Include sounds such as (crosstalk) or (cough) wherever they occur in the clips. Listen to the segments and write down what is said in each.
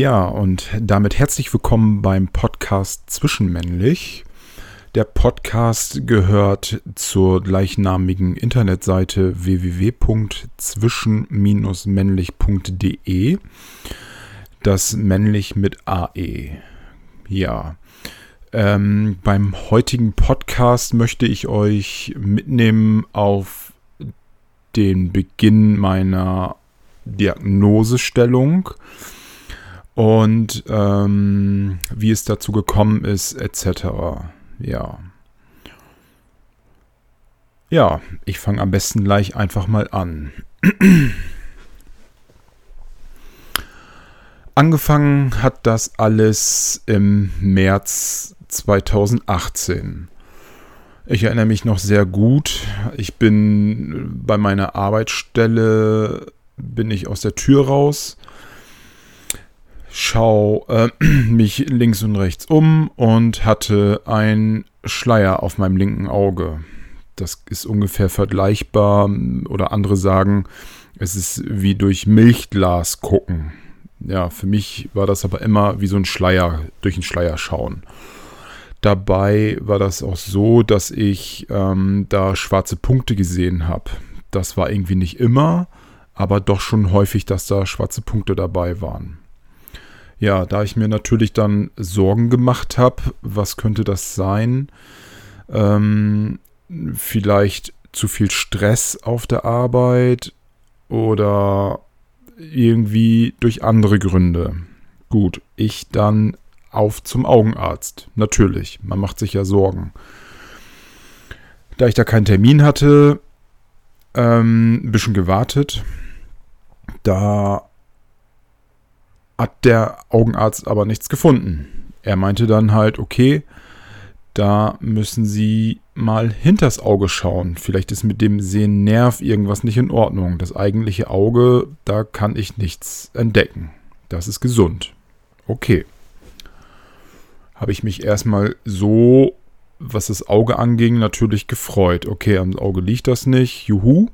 Ja, und damit herzlich willkommen beim Podcast Zwischenmännlich. Der Podcast gehört zur gleichnamigen Internetseite www.zwischen-männlich.de. Das männlich mit AE. Ja. Ähm, beim heutigen Podcast möchte ich euch mitnehmen auf den Beginn meiner Diagnosestellung und ähm, wie es dazu gekommen ist, etc. Ja. Ja, ich fange am besten gleich einfach mal an. Angefangen hat das alles im März 2018. Ich erinnere mich noch sehr gut. Ich bin bei meiner Arbeitsstelle, bin ich aus der Tür raus, schau äh, (clears throat) mich links und rechts um und hatte ein Schleier auf meinem linken Auge. Das ist ungefähr vergleichbar oder andere sagen, es ist wie durch Milchglas gucken. Ja, für mich war das aber immer wie so ein Schleier, durch einen Schleier schauen. Dabei war das auch so, dass ich ähm, da schwarze Punkte gesehen habe. Das war irgendwie nicht immer, aber doch schon häufig, dass da schwarze Punkte dabei waren. Ja, da ich mir natürlich dann Sorgen gemacht habe, was könnte das sein? Ähm, vielleicht zu viel Stress auf der Arbeit oder irgendwie durch andere Gründe. Gut, ich dann auf zum Augenarzt. Natürlich, man macht sich ja Sorgen. Da ich da keinen Termin hatte, ähm, ein bisschen gewartet. Da hat der Augenarzt aber nichts gefunden. Er meinte dann halt, okay, da müssen Sie mal hinters Auge schauen. Vielleicht ist mit dem Sehnerv irgendwas nicht in Ordnung. Das eigentliche Auge, da kann ich nichts entdecken. Das ist gesund. Okay habe ich mich erstmal so, was das Auge anging, natürlich gefreut. Okay, am Auge liegt das nicht. Juhu.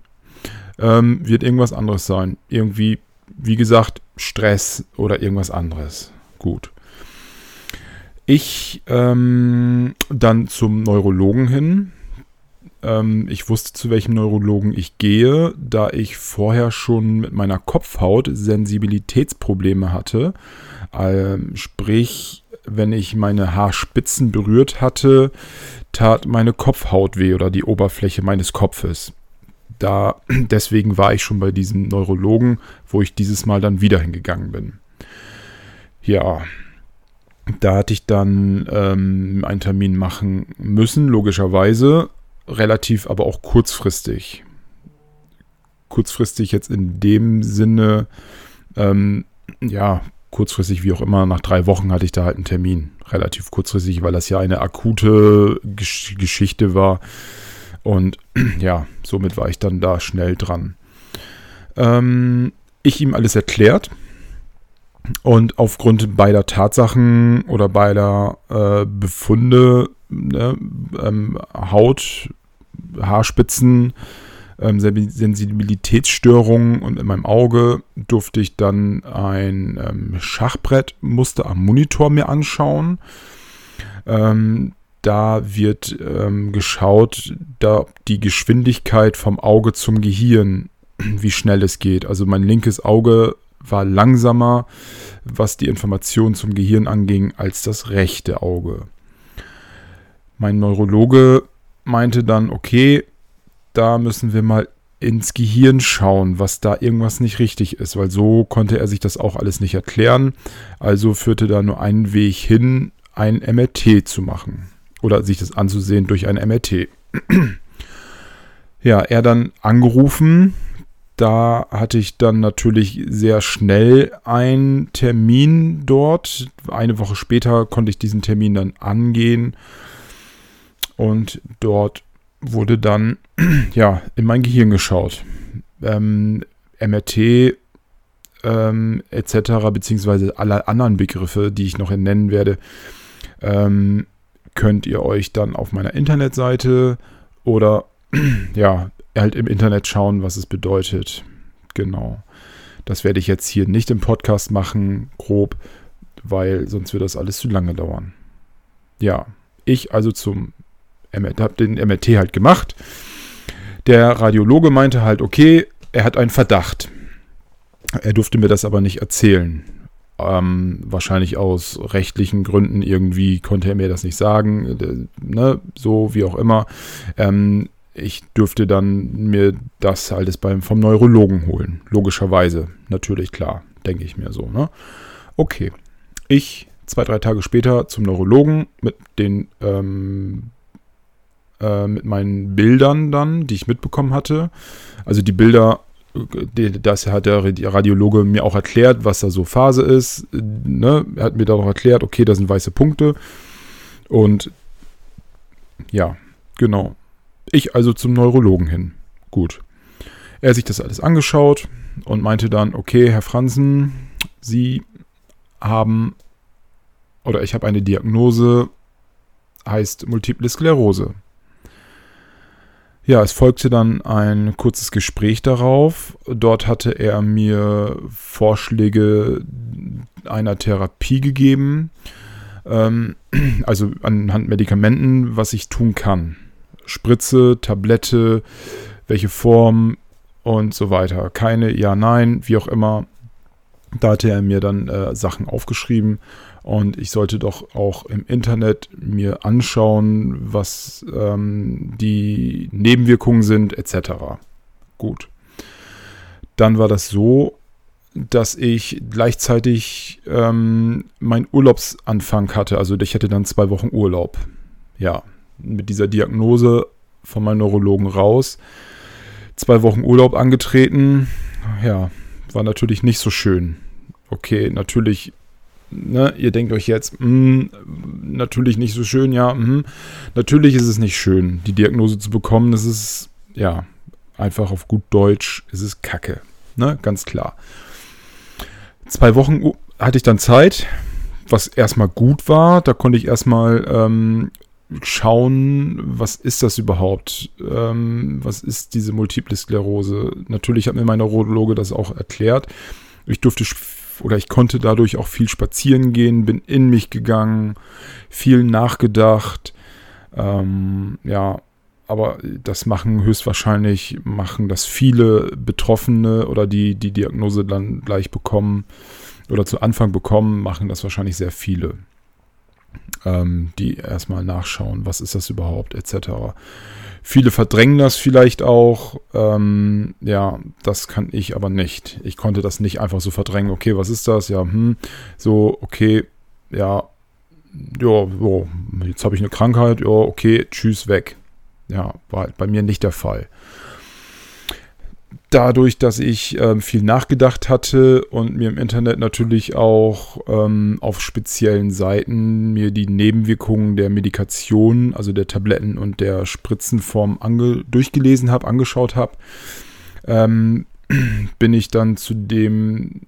Ähm, wird irgendwas anderes sein. Irgendwie, wie gesagt, Stress oder irgendwas anderes. Gut. Ich ähm, dann zum Neurologen hin. Ähm, ich wusste, zu welchem Neurologen ich gehe, da ich vorher schon mit meiner Kopfhaut Sensibilitätsprobleme hatte. Ähm, sprich, wenn ich meine Haarspitzen berührt hatte, tat meine Kopfhaut weh oder die Oberfläche meines Kopfes. Da, (clears throat) deswegen war ich schon bei diesem Neurologen, wo ich dieses Mal dann wieder hingegangen bin. Ja, da hatte ich dann ähm, einen Termin machen müssen, logischerweise, relativ aber auch kurzfristig. Kurzfristig jetzt in dem Sinne, ähm, ja, kurzfristig, wie auch immer, nach drei Wochen hatte ich da halt einen Termin. Relativ kurzfristig, weil das ja eine akute Gesch Geschichte war. Und (clears throat) ja, somit war ich dann da schnell dran. Ähm, ich ihm alles erklärt. Und aufgrund beider Tatsachen oder beider äh, Befunde, ne, ähm, Haut, Haarspitzen, ähm, Sensibilitätsstörungen und in meinem Auge durfte ich dann ein ähm, Schachbrettmuster am Monitor mir anschauen. Ähm, da wird ähm, geschaut, da die Geschwindigkeit vom Auge zum Gehirn, (clears throat) wie schnell es geht. Also mein linkes Auge war langsamer, was die Information zum Gehirn anging, als das rechte Auge. Mein Neurologe meinte dann, okay, da müssen wir mal ins Gehirn schauen, was da irgendwas nicht richtig ist, weil so konnte er sich das auch alles nicht erklären. Also führte da nur einen Weg hin, ein MRT zu machen oder sich das anzusehen durch ein MRT. (clears throat) ja, er dann angerufen. Da hatte ich dann natürlich sehr schnell einen Termin dort. Eine Woche später konnte ich diesen Termin dann angehen und dort wurde dann (clears throat) ja in mein Gehirn geschaut. Ähm, MRT ähm, etc. beziehungsweise alle anderen Begriffe, die ich noch nennen werde, ähm, könnt ihr euch dann auf meiner Internetseite oder (clears throat) ja halt im Internet schauen, was es bedeutet. Genau. Das werde ich jetzt hier nicht im Podcast machen, grob, weil sonst wird das alles zu lange dauern. Ja, ich also zum MRT, habe den MRT halt gemacht. Der Radiologe meinte halt, okay, er hat einen Verdacht. Er durfte mir das aber nicht erzählen. Ähm, wahrscheinlich aus rechtlichen Gründen irgendwie konnte er mir das nicht sagen, ne, so wie auch immer. Ähm, ich dürfte dann mir das alles beim, vom Neurologen holen. Logischerweise, natürlich, klar, denke ich mir so. Ne? Okay, ich zwei, drei Tage später zum Neurologen mit den ähm, äh, mit meinen Bildern dann, die ich mitbekommen hatte. Also die Bilder, das hat der Radiologe mir auch erklärt, was da so Phase ist. Ne? Er hat mir da auch erklärt, okay, da sind weiße Punkte. Und ja, genau. Ich also zum Neurologen hin. Gut. Er hat sich das alles angeschaut und meinte dann, okay, Herr Franzen, Sie haben oder ich habe eine Diagnose, heißt Multiple Sklerose. Ja, es folgte dann ein kurzes Gespräch darauf. Dort hatte er mir Vorschläge einer Therapie gegeben, ähm, also anhand Medikamenten, was ich tun kann. Spritze, Tablette, welche Form und so weiter. Keine Ja, Nein, wie auch immer. Da hatte er mir dann äh, Sachen aufgeschrieben und ich sollte doch auch im Internet mir anschauen, was ähm, die Nebenwirkungen sind, etc. Gut. Dann war das so, dass ich gleichzeitig ähm, meinen Urlaubsanfang hatte. Also ich hatte dann zwei Wochen Urlaub. Ja, mit dieser Diagnose von meinem Neurologen raus. Zwei Wochen Urlaub angetreten. Ja, war natürlich nicht so schön. Okay, natürlich, ne, ihr denkt euch jetzt, mh, hm, natürlich nicht so schön, ja, mh. Hm. natürlich ist es nicht schön, die Diagnose zu bekommen. Das ist, ja, einfach auf gut Deutsch, es ist Kacke. Ne, ganz klar. Zwei Wochen hatte ich dann Zeit, was erstmal gut war. Da konnte ich erstmal ähm, schauen, was ist das überhaupt? Ähm, was ist diese Multiple Sklerose? Natürlich hat mir mein Neurologe das auch erklärt. Ich durfte oder ich konnte dadurch auch viel spazieren gehen, bin in mich gegangen, viel nachgedacht. Ähm, ja, aber das machen höchstwahrscheinlich, machen das viele Betroffene oder die die Diagnose dann gleich bekommen oder zu Anfang bekommen, machen das wahrscheinlich sehr viele ähm, die erstmal nachschauen, was ist das überhaupt, etc. Viele verdrängen das vielleicht auch. Ähm, ja, das kann ich aber nicht. Ich konnte das nicht einfach so verdrängen. Okay, was ist das? Ja, hm, so, okay, ja, ja, jetzt habe ich eine Krankheit. Ja, okay, tschüss, weg. Ja, war halt bei mir nicht der Fall dadurch, dass ich ähm, viel nachgedacht hatte und mir im Internet natürlich auch ähm, auf speziellen Seiten mir die Nebenwirkungen der Medikation, also der Tabletten und der Spritzenform durchgelesen habe, angeschaut habe, ähm, (clears throat) bin ich dann zu dem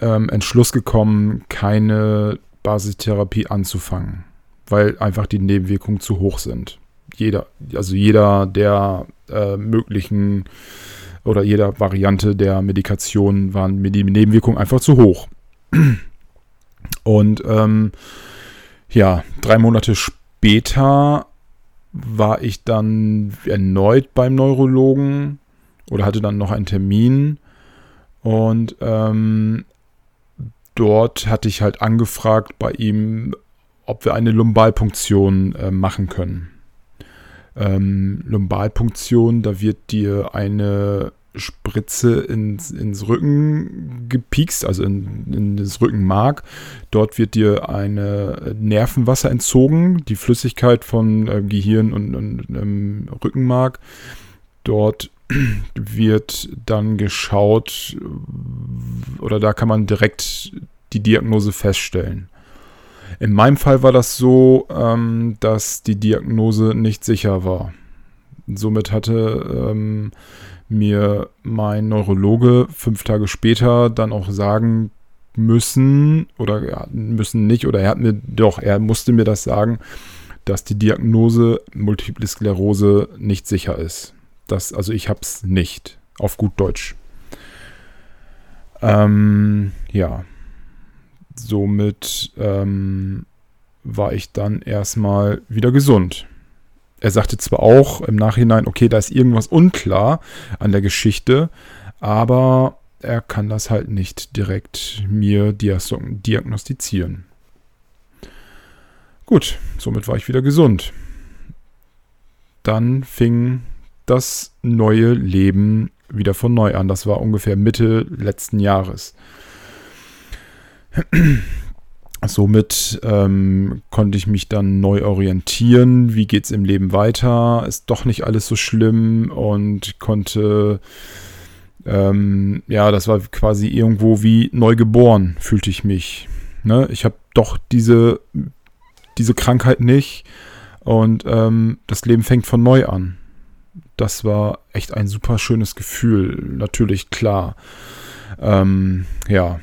ähm, Entschluss gekommen, keine Basistherapie anzufangen, weil einfach die Nebenwirkungen zu hoch sind. Jeder, also jeder der äh, möglichen oder jeder Variante der Medikation waren mir die Nebenwirkungen einfach zu hoch. (clears throat) Und ähm, ja, drei Monate später war ich dann erneut beim Neurologen oder hatte dann noch einen Termin. Und ähm, dort hatte ich halt angefragt bei ihm, ob wir eine Lumbalpunktion äh, machen können ähm, Lumbalpunktion, da wird dir eine Spritze ins, ins Rücken gepiekst, also in, in, das Rückenmark. Dort wird dir eine Nervenwasser entzogen, die Flüssigkeit von äh, Gehirn und, und ähm, Rückenmark. Dort (clears throat) wird dann geschaut, oder da kann man direkt die Diagnose feststellen. In meinem Fall war das so, ähm, dass die Diagnose nicht sicher war. Somit hatte ähm, mir mein Neurologe fünf Tage später dann auch sagen müssen, oder ja, müssen nicht, oder er hat mir doch, er musste mir das sagen, dass die Diagnose Multiple Sklerose nicht sicher ist. Das, also ich habe es nicht, auf gut Deutsch. Ähm, ja, somit ähm, war ich dann erstmal wieder gesund. Er sagte zwar auch im Nachhinein, okay, da ist irgendwas unklar an der Geschichte, aber er kann das halt nicht direkt mir diagnostizieren. Gut, somit war ich wieder gesund. Dann fing das neue Leben wieder von neu an. Das war ungefähr Mitte letzten Jahres. (clears throat) Somit ähm, konnte ich mich dann neu orientieren. Wie geht es im Leben weiter? Ist doch nicht alles so schlimm und konnte, ähm, ja, das war quasi irgendwo wie neu geboren, fühlte ich mich. Ne? Ich habe doch diese, diese Krankheit nicht und ähm, das Leben fängt von neu an. Das war echt ein super schönes Gefühl. Natürlich klar. Ähm, ja,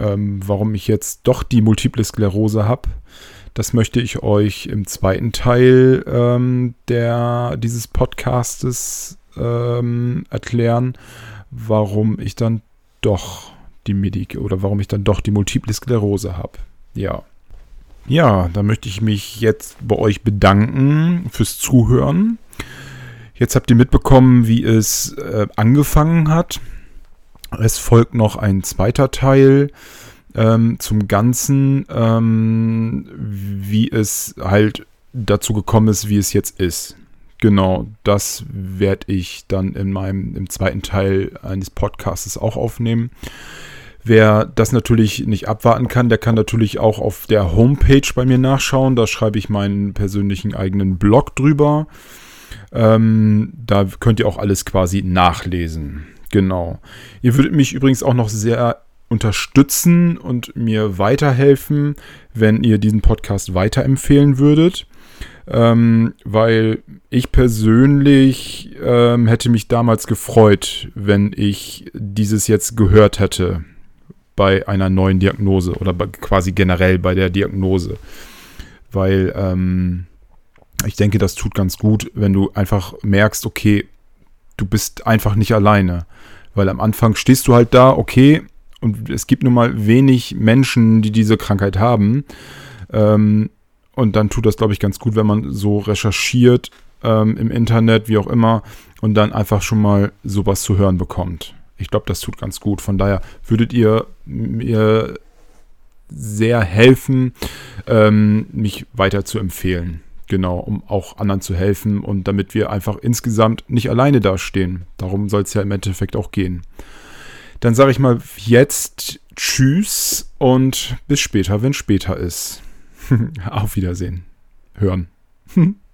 ähm, warum ich jetzt doch die Multiple Sklerose habe. Das möchte ich euch im zweiten Teil ähm, der, dieses Podcastes ähm, erklären, warum ich dann doch die Medik oder warum ich dann doch die Multiple Sklerose habe. Ja. Ja, da möchte ich mich jetzt bei euch bedanken fürs Zuhören. Jetzt habt ihr mitbekommen, wie es äh, angefangen hat. Es folgt noch ein zweiter Teil ähm, zum Ganzen, ähm, wie es halt dazu gekommen ist, wie es jetzt ist. Genau, das werde ich dann in meinem im zweiten Teil eines Podcasts auch aufnehmen. Wer das natürlich nicht abwarten kann, der kann natürlich auch auf der Homepage bei mir nachschauen. Da schreibe ich meinen persönlichen eigenen Blog drüber. Ähm, da könnt ihr auch alles quasi nachlesen. Genau. Ihr würdet mich übrigens auch noch sehr unterstützen und mir weiterhelfen, wenn ihr diesen Podcast weiterempfehlen würdet. Ähm, weil ich persönlich ähm, hätte mich damals gefreut, wenn ich dieses jetzt gehört hätte bei einer neuen Diagnose oder bei, quasi generell bei der Diagnose. Weil ähm, ich denke, das tut ganz gut, wenn du einfach merkst, okay, du bist einfach nicht alleine. Weil am Anfang stehst du halt da, okay, und es gibt nun mal wenig Menschen, die diese Krankheit haben. Ähm, und dann tut das, glaube ich, ganz gut, wenn man so recherchiert ähm, im Internet, wie auch immer, und dann einfach schon mal sowas zu hören bekommt. Ich glaube, das tut ganz gut. Von daher würdet ihr mir sehr helfen, ähm, mich weiter zu empfehlen. Genau, um auch anderen zu helfen und damit wir einfach insgesamt nicht alleine dastehen. Darum soll es ja im Endeffekt auch gehen. Dann sage ich mal jetzt Tschüss und bis später, wenn später ist. (laughs) Auf Wiedersehen. Hören. (laughs)